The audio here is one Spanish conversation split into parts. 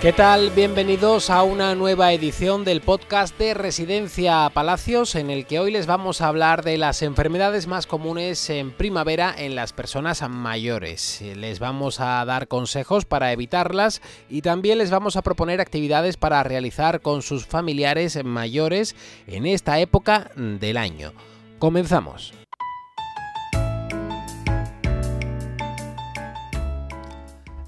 ¿Qué tal? Bienvenidos a una nueva edición del podcast de Residencia Palacios en el que hoy les vamos a hablar de las enfermedades más comunes en primavera en las personas mayores. Les vamos a dar consejos para evitarlas y también les vamos a proponer actividades para realizar con sus familiares mayores en esta época del año. Comenzamos.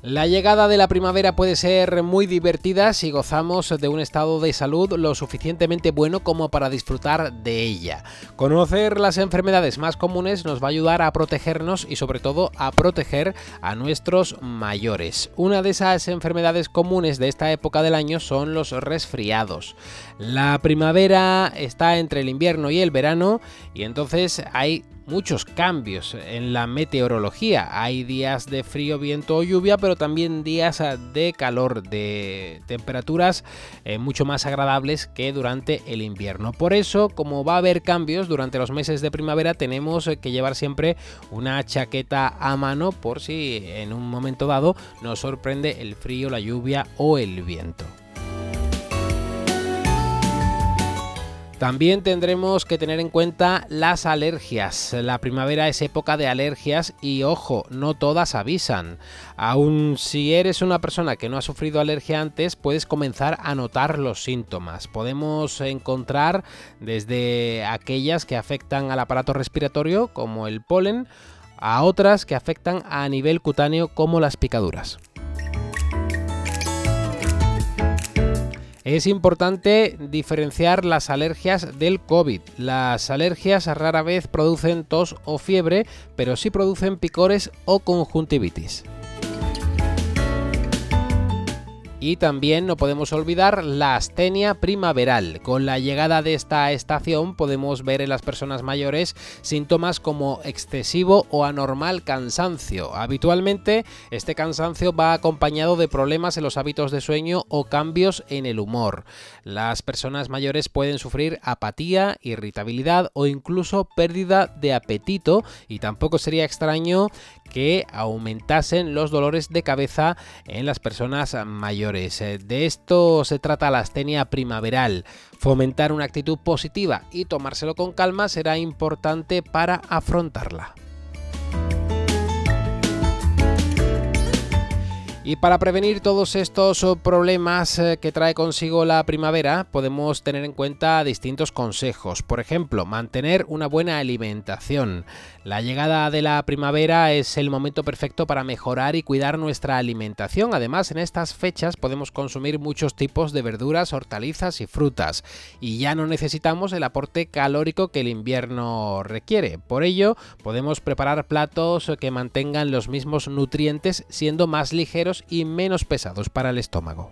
La llegada de la primavera puede ser muy divertida si gozamos de un estado de salud lo suficientemente bueno como para disfrutar de ella. Conocer las enfermedades más comunes nos va a ayudar a protegernos y sobre todo a proteger a nuestros mayores. Una de esas enfermedades comunes de esta época del año son los resfriados. La primavera está entre el invierno y el verano y entonces hay muchos cambios en la meteorología. Hay días de frío, viento o lluvia, pero también días ah, de calor, de temperaturas eh, mucho más agradables que durante el invierno. Por eso, como va a haber cambios durante los meses de primavera, tenemos que llevar siempre una chaqueta a mano por si en un momento dado nos sorprende el frío, la lluvia o el viento. También tendremos que tener en cuenta las alergias. La primavera es época de alergias y ojo, no todas avisan. Aun si eres una persona que no ha sufrido alergia antes, puedes comenzar a notar los síntomas. Podemos encontrar desde aquellas que afectan al aparato respiratorio, como el polen, a otras que afectan a nivel cutáneo, como las picaduras. Es importante diferenciar las alergias del COVID. Las alergias rara vez producen tos o fiebre, pero sí producen picores o conjuntivitis. Y también no podemos olvidar la astenia primaveral. Con la llegada de esta estación podemos ver en las personas mayores síntomas como excesivo o anormal cansancio. Habitualmente este cansancio va acompañado de problemas en los hábitos de sueño o cambios en el humor. Las personas mayores pueden sufrir apatía, irritabilidad o incluso pérdida de apetito y tampoco sería extraño que aumentasen los dolores de cabeza en las personas mayores. Eh, de esto se trata la astenia primaveral. Fomentar una actitud positiva y tomárselo con calma será importante para afrontarla. Y para prevenir todos estos oh, problemas eh, que trae consigo la primavera, podemos tener en cuenta distintos consejos. Por ejemplo, mantener una buena alimentación. La llegada de la primavera es el momento perfecto para mejorar y cuidar nuestra alimentación. Además, en estas fechas podemos consumir muchos tipos de verduras, hortalizas y frutas. Y ya no necesitamos el aporte calórico que el invierno requiere. Por ello, podemos preparar platos que mantengan los mismos nutrientes siendo más ligeros y menos pesados para el estómago.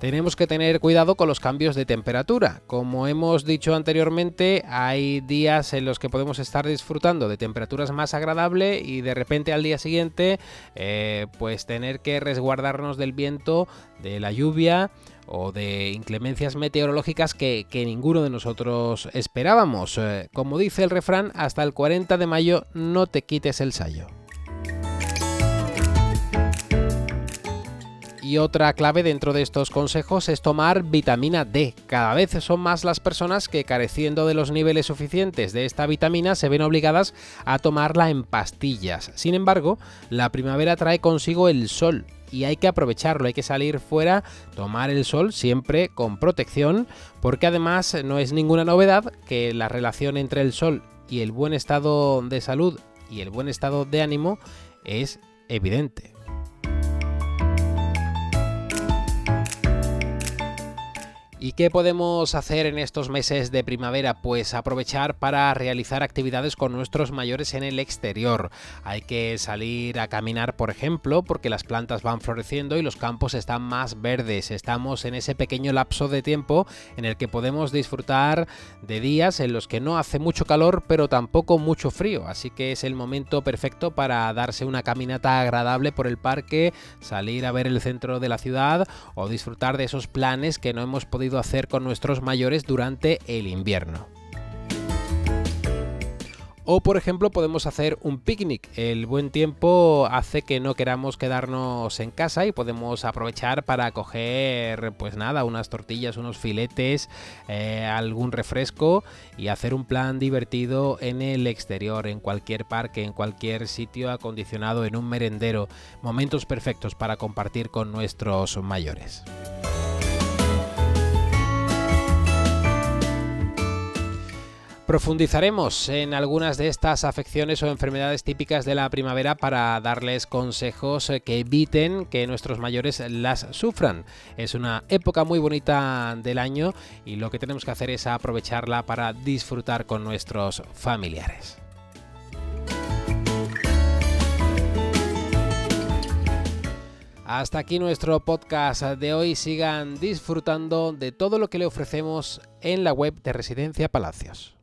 Tenemos que tener cuidado con los cambios de temperatura. Como hemos dicho anteriormente, hay días en los que podemos estar disfrutando de temperaturas más agradables y de repente al día siguiente eh, pues tener que resguardarnos del viento, de la lluvia o de inclemencias meteorológicas que, ninguno de nosotros esperábamos. Eh, como dice el refrán, hasta el 40 de mayo no te quites el sayo. Y otra clave dentro de estos consejos es tomar vitamina D. Cada vez son más las personas que careciendo de los niveles suficientes de esta vitamina se ven obligadas a tomarla en pastillas. Sin embargo, la primavera trae consigo el sol y hay que aprovecharlo, hay que salir fuera, tomar el sol siempre con protección, porque además no es ninguna novedad que la relación entre el sol y el buen estado de salud y el buen estado de ánimo es evidente. ¿Y qué podemos hacer en estos meses de primavera? Pues aprovechar para realizar actividades con nuestros mayores en el exterior. Hay que salir a caminar, por ejemplo, porque las plantas van floreciendo y los campos están más verdes. Estamos en ese pequeño lapso de tiempo en el que podemos disfrutar de días en los que no hace mucho calor, pero tampoco mucho frío. Así que es el momento perfecto para darse una caminata agradable por el parque, salir a ver el centro de la ciudad o disfrutar de esos planes que no hemos hacer con nuestros mayores durante el invierno. O por ejemplo podemos hacer un picnic. El buen tiempo hace que no queramos quedarnos en casa y podemos aprovechar para coger pues nada, unas tortillas, unos filetes, eh, algún refresco y hacer un plan divertido en el exterior, en cualquier parque, en cualquier sitio acondicionado, en un merendero. Momentos perfectos para compartir con nuestros mayores. Profundizaremos en algunas de estas afecciones o enfermedades típicas de la primavera para darles consejos que eviten que nuestros mayores las sufran. Es una época muy bonita del año y lo que tenemos que hacer es aprovecharla para disfrutar con nuestros familiares. Hasta aquí nuestro podcast de hoy. Sigan disfrutando de todo lo que le ofrecemos en la web de Residencia Palacios.